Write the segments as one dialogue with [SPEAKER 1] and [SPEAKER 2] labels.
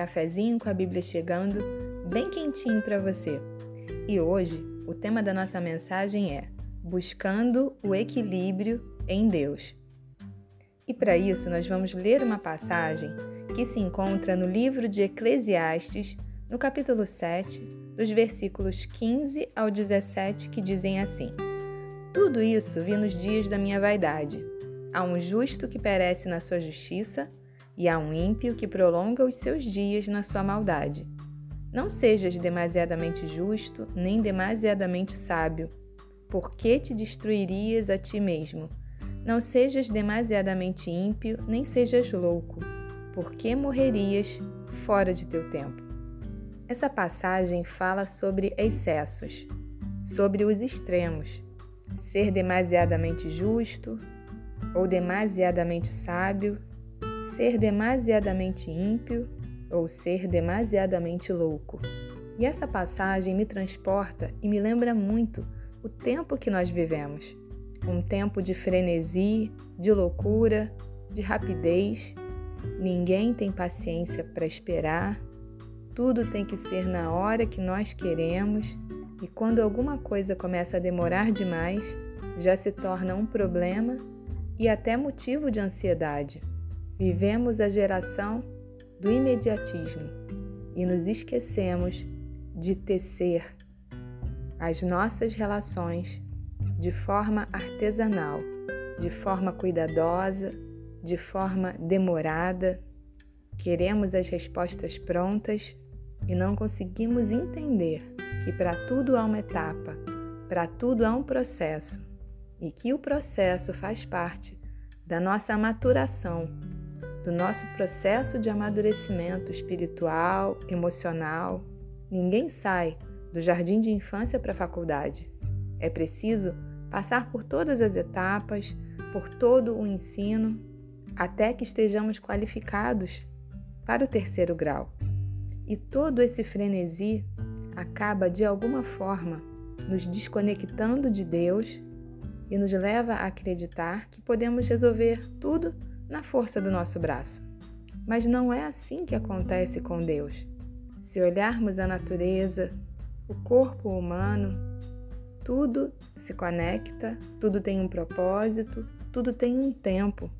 [SPEAKER 1] cafezinho com a Bíblia chegando, bem quentinho para você. E hoje o tema da nossa mensagem é Buscando o equilíbrio em Deus. E para isso nós vamos ler uma passagem que se encontra no livro de Eclesiastes, no capítulo 7, dos versículos 15 ao 17, que dizem assim: Tudo isso vi nos dias da minha vaidade. Há um justo que perece na sua justiça e há um ímpio que prolonga os seus dias na sua maldade. Não sejas demasiadamente justo, nem demasiadamente sábio. Por que te destruirias a ti mesmo? Não sejas demasiadamente ímpio, nem sejas louco. Por que morrerias fora de teu tempo? Essa passagem fala sobre excessos, sobre os extremos. Ser demasiadamente justo ou demasiadamente sábio ser demasiadamente ímpio ou ser demasiadamente louco. E essa passagem me transporta e me lembra muito o tempo que nós vivemos. Um tempo de frenesi, de loucura, de rapidez. Ninguém tem paciência para esperar. Tudo tem que ser na hora que nós queremos. E quando alguma coisa começa a demorar demais, já se torna um problema e até motivo de ansiedade. Vivemos a geração do imediatismo e nos esquecemos de tecer as nossas relações de forma artesanal, de forma cuidadosa, de forma demorada. Queremos as respostas prontas e não conseguimos entender que para tudo há uma etapa, para tudo há um processo e que o processo faz parte da nossa maturação do nosso processo de amadurecimento espiritual, emocional. Ninguém sai do jardim de infância para a faculdade. É preciso passar por todas as etapas, por todo o ensino, até que estejamos qualificados para o terceiro grau. E todo esse frenesi acaba de alguma forma nos desconectando de Deus e nos leva a acreditar que podemos resolver tudo na força do nosso braço. Mas não é assim que acontece com Deus. Se olharmos a natureza, o corpo humano, tudo se conecta, tudo tem um propósito, tudo tem um tempo,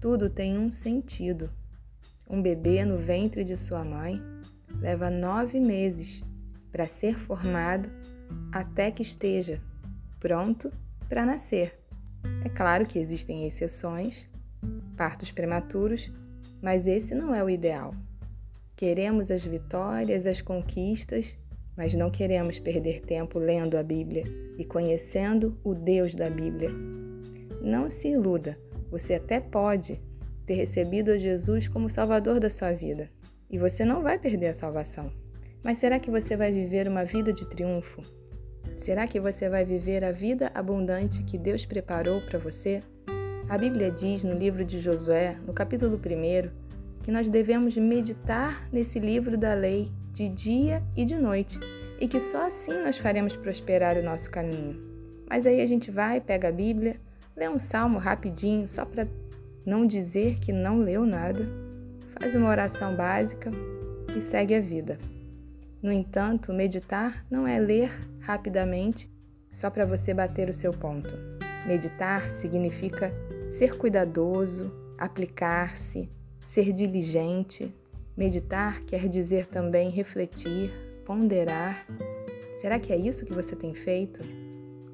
[SPEAKER 1] tudo tem um sentido. Um bebê no ventre de sua mãe leva nove meses para ser formado até que esteja pronto para nascer. É claro que existem exceções, partos prematuros, mas esse não é o ideal. Queremos as vitórias, as conquistas, mas não queremos perder tempo lendo a Bíblia e conhecendo o Deus da Bíblia. Não se iluda, você até pode ter recebido a Jesus como Salvador da sua vida e você não vai perder a salvação. Mas será que você vai viver uma vida de triunfo? Será que você vai viver a vida abundante que Deus preparou para você? A Bíblia diz no livro de Josué, no capítulo 1, que nós devemos meditar nesse livro da lei de dia e de noite e que só assim nós faremos prosperar o nosso caminho. Mas aí a gente vai, pega a Bíblia, lê um salmo rapidinho, só para não dizer que não leu nada, faz uma oração básica e segue a vida. No entanto, meditar não é ler rapidamente só para você bater o seu ponto. Meditar significa ser cuidadoso, aplicar-se, ser diligente. Meditar quer dizer também refletir, ponderar. Será que é isso que você tem feito?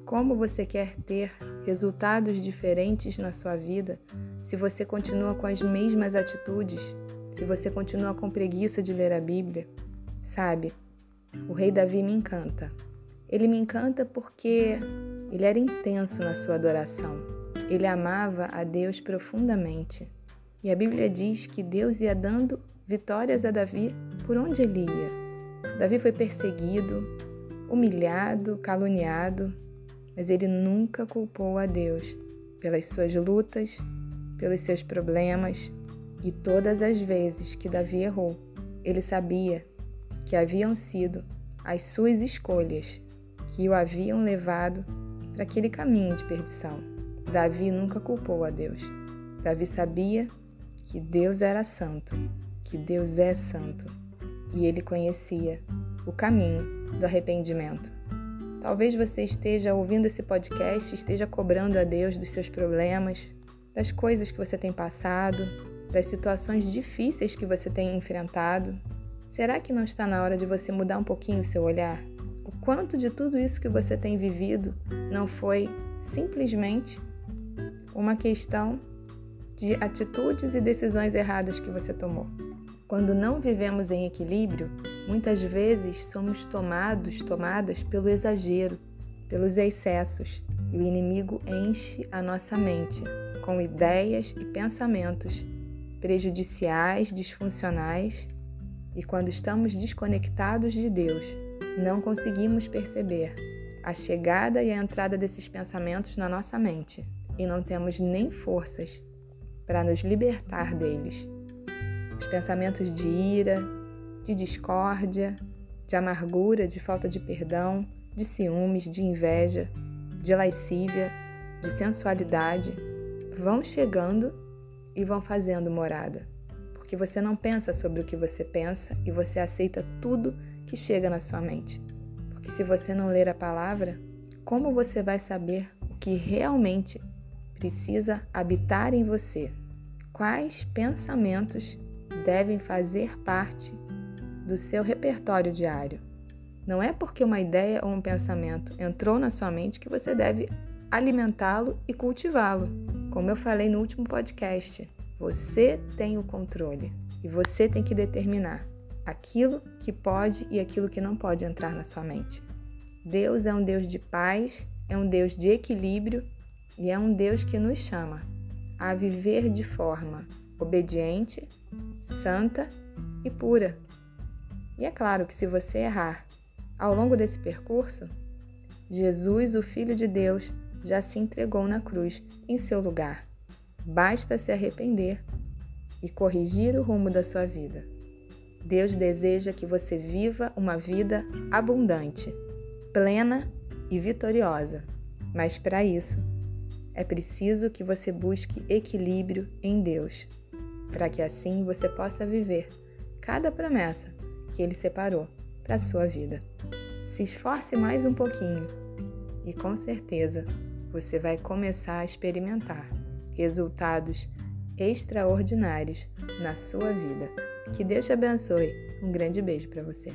[SPEAKER 1] Como você quer ter resultados diferentes na sua vida se você continua com as mesmas atitudes? Se você continua com preguiça de ler a Bíblia? Sabe, o rei Davi me encanta. Ele me encanta porque ele era intenso na sua adoração. Ele amava a Deus profundamente. E a Bíblia diz que Deus ia dando vitórias a Davi por onde ele ia. Davi foi perseguido, humilhado, caluniado, mas ele nunca culpou a Deus pelas suas lutas, pelos seus problemas. E todas as vezes que Davi errou, ele sabia que haviam sido as suas escolhas que o haviam levado para aquele caminho de perdição. Davi nunca culpou a Deus. Davi sabia que Deus era santo, que Deus é santo e ele conhecia o caminho do arrependimento. Talvez você esteja ouvindo esse podcast, esteja cobrando a Deus dos seus problemas, das coisas que você tem passado, das situações difíceis que você tem enfrentado. Será que não está na hora de você mudar um pouquinho o seu olhar? O quanto de tudo isso que você tem vivido não foi simplesmente uma questão de atitudes e decisões erradas que você tomou? Quando não vivemos em equilíbrio, muitas vezes somos tomados, tomadas pelo exagero, pelos excessos, e o inimigo enche a nossa mente com ideias e pensamentos prejudiciais, disfuncionais, e quando estamos desconectados de Deus, não conseguimos perceber a chegada e a entrada desses pensamentos na nossa mente e não temos nem forças para nos libertar deles. Os pensamentos de ira, de discórdia, de amargura, de falta de perdão, de ciúmes, de inveja, de lascívia, de sensualidade vão chegando e vão fazendo morada. Porque você não pensa sobre o que você pensa e você aceita tudo que chega na sua mente. Porque se você não ler a palavra, como você vai saber o que realmente precisa habitar em você? Quais pensamentos devem fazer parte do seu repertório diário? Não é porque uma ideia ou um pensamento entrou na sua mente que você deve alimentá-lo e cultivá-lo. Como eu falei no último podcast, você tem o controle e você tem que determinar aquilo que pode e aquilo que não pode entrar na sua mente. Deus é um Deus de paz, é um Deus de equilíbrio e é um Deus que nos chama a viver de forma obediente, santa e pura. E é claro que se você errar ao longo desse percurso, Jesus, o Filho de Deus, já se entregou na cruz em seu lugar. Basta se arrepender e corrigir o rumo da sua vida. Deus deseja que você viva uma vida abundante, plena e vitoriosa. Mas para isso, é preciso que você busque equilíbrio em Deus, para que assim você possa viver cada promessa que Ele separou para a sua vida. Se esforce mais um pouquinho e com certeza você vai começar a experimentar resultados extraordinários na sua vida. Que Deus te abençoe. Um grande beijo para você.